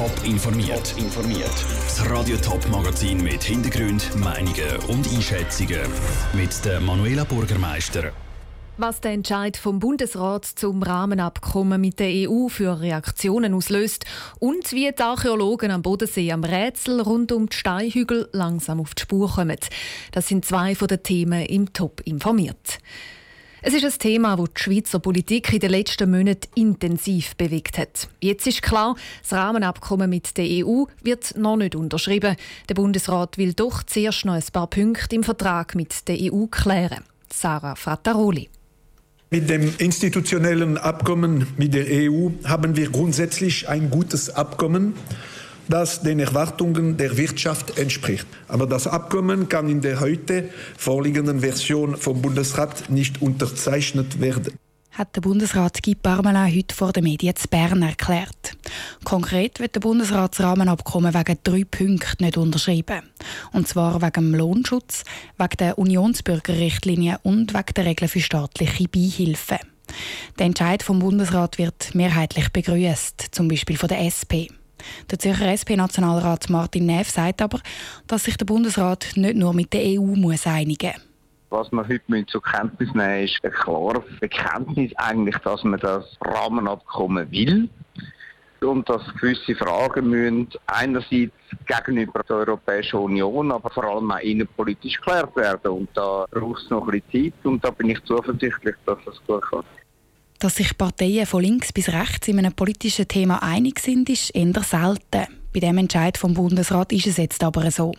Top informiert. informiert. Das Radio Top Magazin mit Hintergrund, Meinungen und Einschätzungen mit der Manuela Bürgermeister. Was der Entscheid vom Bundesrat zum Rahmenabkommen mit der EU für Reaktionen auslöst und wie die Archäologen am Bodensee am Rätsel rund um die Steinhügel langsam auf die Spur kommen. Das sind zwei von den Themen im Top informiert. Es ist ein Thema, das die Schweizer Politik in den letzten Monaten intensiv bewegt hat. Jetzt ist klar, das Rahmenabkommen mit der EU wird noch nicht unterschrieben. Der Bundesrat will doch zuerst noch ein paar Punkte im Vertrag mit der EU klären. Sarah Frattaroli. Mit dem institutionellen Abkommen mit der EU haben wir grundsätzlich ein gutes Abkommen das den Erwartungen der Wirtschaft entspricht. Aber das Abkommen kann in der heute vorliegenden Version vom Bundesrat nicht unterzeichnet werden hat der Bundesrat Guy Parmelin heute vor den Medien zu Bern erklärt. Konkret wird der Bundesrat das Rahmenabkommen wegen drei Punkten nicht unterschreiben. Und zwar wegen dem Lohnschutz, wegen der Unionsbürgerrichtlinie und wegen der Regeln für staatliche Beihilfen. Der Entscheid vom Bundesrat wird mehrheitlich begrüßt, zum Beispiel von der SP. Der Zürcher SP-Nationalrat Martin Neff sagt aber, dass sich der Bundesrat nicht nur mit der EU muss einigen muss. Was wir heute zur Kenntnis nehmen ist ein klares Bekenntnis eigentlich, dass man das Rahmenabkommen will und dass gewisse Fragen müssen einerseits gegenüber der Europäischen Union, aber vor allem auch innenpolitisch geklärt werden. Und da braucht es noch ein bisschen Zeit und da bin ich zuversichtlich, dass das gut kommt. Dass sich Parteien von links bis rechts in einem politischen Thema einig sind, ist eher selten. Bei dem Entscheid vom Bundesrat ist es jetzt aber so.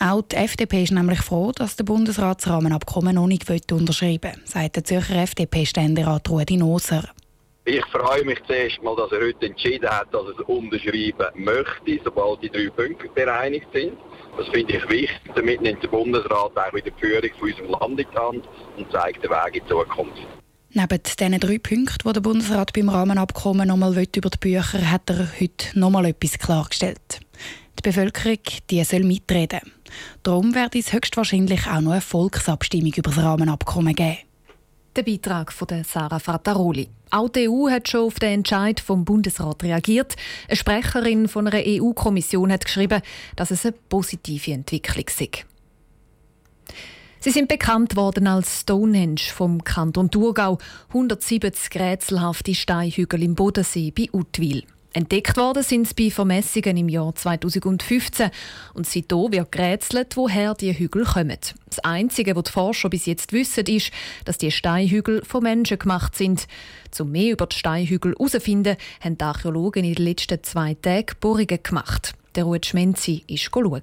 Auch die FDP ist nämlich froh, dass der Bundesrat das Rahmenabkommen noch nicht unterschreiben will, sagt der Zürcher FDP-Ständerat Rudi Noser. Ich freue mich zuerst mal, dass er heute entschieden hat, dass er es unterschreiben möchte, sobald die drei Punkte bereinigt sind. Das finde ich wichtig. Damit nimmt der Bundesrat auch wieder die Führung von unserem Land in die Hand und zeigt den Weg in die Zukunft. Neben diesen drei Punkten, die der Bundesrat beim Rahmenabkommen nochmal über die Bücher hat er heute nochmal etwas klargestellt. Die Bevölkerung die soll mitreden. Darum werde es höchstwahrscheinlich auch noch eine Volksabstimmung über das Rahmenabkommen geben. Der Beitrag von Sarah Frattaroli. Auch die EU hat schon auf den Entscheid vom Bundesrat reagiert. Eine Sprecherin von einer EU-Kommission hat geschrieben, dass es eine positive Entwicklung sei. Sie sind bekannt worden als Stonehenge vom Kanton Thurgau, 170 rätselhafte Steinhügel im Bodensee bei Utwil. Entdeckt worden sind sie bei Vermessungen im Jahr 2015 und seitdem wird gerätselt, woher die Hügel kommen. Das Einzige, was die Forscher bis jetzt wissen, ist, dass die Steinhügel von Menschen gemacht sind. Um mehr über die Steinhügel herauszufinden, haben die Archäologen in den letzten zwei Tagen Bohrungen gemacht. Der Ruud Schmenzi ist schauen.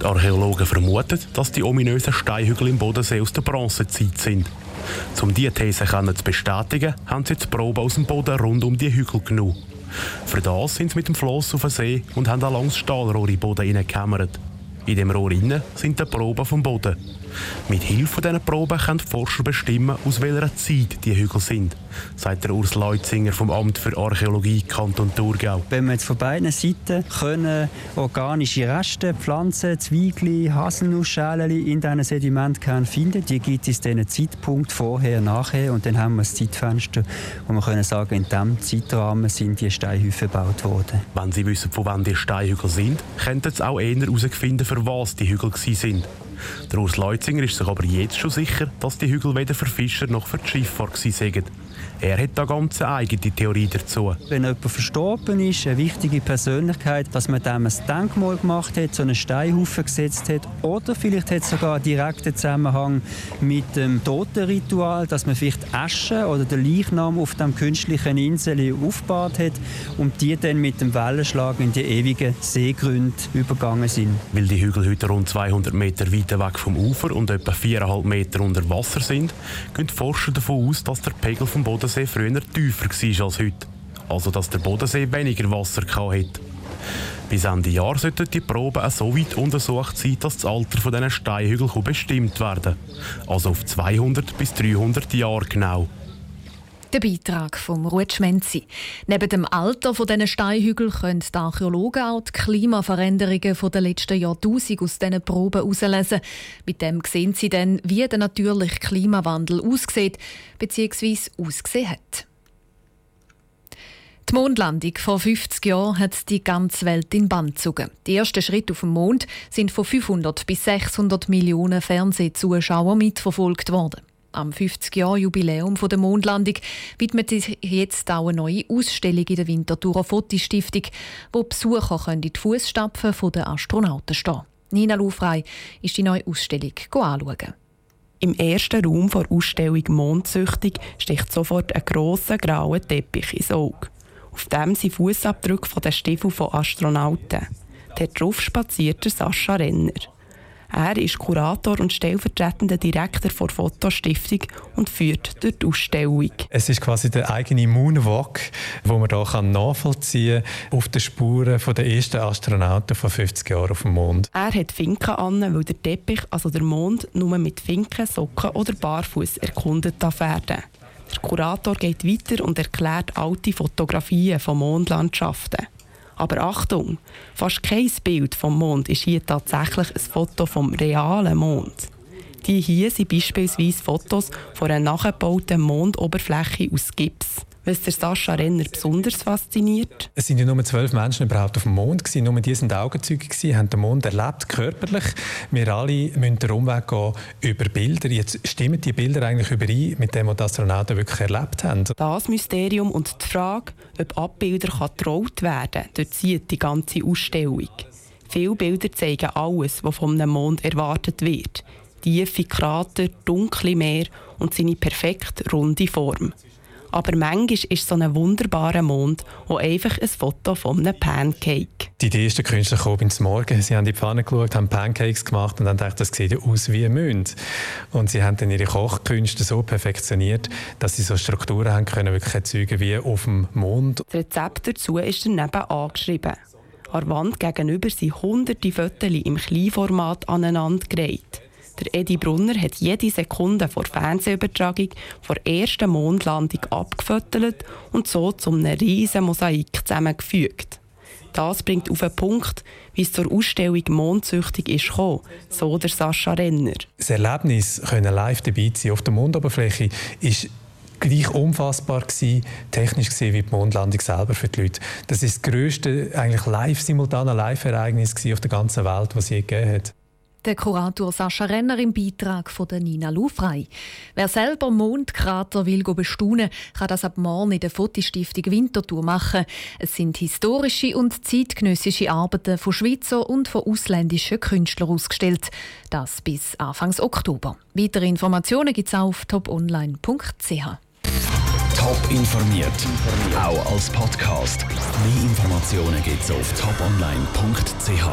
Die Archäologen vermuten, dass die ominösen Steinhügel im Bodensee aus der Bronzezeit sind. Um diese These zu bestätigen, haben sie jetzt Proben aus dem Boden rund um die Hügel genommen. Für das sind sie mit dem Floss auf den See und haben ein langes Stahlrohr den Boden hineingekämmert. In dem Rohr innen sind die Proben vom Boden. Mit Hilfe dieser Proben können die Forscher bestimmen, aus welcher Zeit die Hügel sind, sagt der Urs Leutzinger vom Amt für Archäologie Kanton Thurgau. Wenn man jetzt von beiden Seiten können organische Reste, Pflanzen, Zwiebeln, Haselnussschalen in diesen Sedimentkernen finden, die gibt es diesen Zeitpunkt vorher, nachher und dann haben wir das Zeitfenster, wo wir können sagen, in diesem Zeitrahmen sind die Steinhäufe gebaut worden. Wenn Sie wissen, von wann die Steinhügel sind, könnten Sie auch eher herausfinden, für was die Hügel sind. Der Urs Leutzinger ist sich aber jetzt schon sicher, dass die Hügel weder für Fischer noch für die Schifffahrt waren. Er hat da ganz eine eigene Theorie dazu. Wenn jemand verstorben ist, eine wichtige Persönlichkeit, dass man dem ein Denkmal gemacht hat, so einen Steinhaufen gesetzt hat oder vielleicht hat es sogar einen direkten Zusammenhang mit dem Totenritual, dass man vielleicht Asche oder den Leichnam auf dem künstlichen Insel aufgebaut hat und die dann mit dem Wellenschlag in die ewigen Seegründe übergangen sind. Weil die Hügel heute rund 200 Meter weit weg vom Ufer und etwa 4,5 Meter unter Wasser sind, gehen die Forscher davon aus, dass der Pegel vom Bodensee früher tiefer war als heute. Also dass der Bodensee weniger Wasser hatte. Bis Ende Jahr sollten die Proben so weit untersucht sein, dass das Alter dieser Steinhügel bestimmt werden Also auf 200 bis 300 Jahre genau. Der Beitrag vom Ruud Schmenzi. Neben dem Alter dieser Steinhügel können die Archäologen auch die Klimaveränderungen der letzten Jahrtausende aus diesen Proben herauslesen. Mit dem sehen sie dann, wie der natürliche Klimawandel aussieht bzw. ausgesehen hat. Die Mondlandung vor 50 Jahren hat die ganze Welt in Band gezogen. Die ersten Schritte auf dem Mond sind von 500 bis 600 Millionen Fernsehzuschauern mitverfolgt worden. Am 50-Jahr-Jubiläum der Mondlandung widmet sich jetzt auch eine neue Ausstellung in der Winterthurer Fotostiftung, wo Besucher in die Fußstapfen der Astronauten stehen Nina Lufrei ist die neue Ausstellung anschauen. Im ersten Raum der Ausstellung Mondsüchtig sticht sofort ein grosser grauer Teppich ins Auge. Auf dem sind Fußabdrücke von den Stiefeln von Astronauten. Dort drauf spaziert der Sascha Renner. Er ist Kurator und stellvertretender Direktor der Fotostiftung und führt durch die Ausstellung. Es ist quasi der eigene Moonwalk, wo man hier nachvollziehen kann auf den Spuren der ersten Astronauten von 50 Jahren auf dem Mond. Er hat Finken an, weil der Teppich, also der Mond, nur mit Finken, Socken oder Barfuß erkundet werden der Kurator geht weiter und erklärt alte Fotografien von Mondlandschaften. Aber Achtung, fast kein Bild vom Mond ist hier tatsächlich ein Foto vom realen Mond. Die hier sind beispielsweise Fotos von einer nachgebauten Mondoberfläche aus Gips. Was der Sascha Renner besonders fasziniert? Es sind ja nur zwölf Menschen überhaupt auf dem Mond gewesen. Nur die sind Augenzeuge gewesen, haben den Mond erlebt, körperlich. Wir alle müssen den Umweg gehen über Bilder. Jetzt stimmen die Bilder eigentlich überein mit dem, was die Astronauten wirklich erlebt haben? Das Mysterium und die Frage, ob Abbilder getraut werden kann, durchzieht die ganze Ausstellung. Viele Bilder zeigen alles, was vom Mond erwartet wird. Tiefe Krater, dunkle Meer und seine perfekt runde Form. Aber manchmal ist so ein wunderbarer Mond auch einfach ein Foto von einem Pancake. Die ersten Künstler kamen ins Morgen. Sie haben in die Pfanne geschaut, haben Pancakes gemacht und dann dachten, das sieht ja aus wie ein Mond. Und sie haben dann ihre Kochkünste so perfektioniert, dass sie so Strukturen haben können, wirklich erzeugen wie auf dem Mond. Das Rezept dazu ist daneben angeschrieben. An der Wand gegenüber sind hunderte Fotos im Kleinformat aneinandergereiht. Der Edi Brunner hat jede Sekunde vor Fernsehübertragung vor ersten Mondlandung abgefüttert und so zu einem riesen Mosaik zusammengefügt. Das bringt auf den Punkt, wie es zur Ausstellung Mondsüchtig ist gekommen, so der Sascha Renner. Das Erlebnis, können live dabei sein auf der Mondoberfläche, ist gleich unfassbar gewesen, technisch gesehen wie die Mondlandung selber für die Leute. Das ist das grösste eigentlich live simultane Live-Ereignis auf der ganzen Welt, was je gegeben hat. Der Kurator Sascha Renner im Beitrag von der Nina Lufrei. Wer selber Mondkrater will bestaunen, kann das ab morgen in der Fotostiftung Winterthur machen. Es sind historische und zeitgenössische Arbeiten von Schweizer und von ausländischen Künstlern ausgestellt. Das bis Anfang Oktober. Weitere Informationen gibt es auf toponline.ch. Top informiert, auch als Podcast. Mehr Informationen gibt es auf toponline.ch.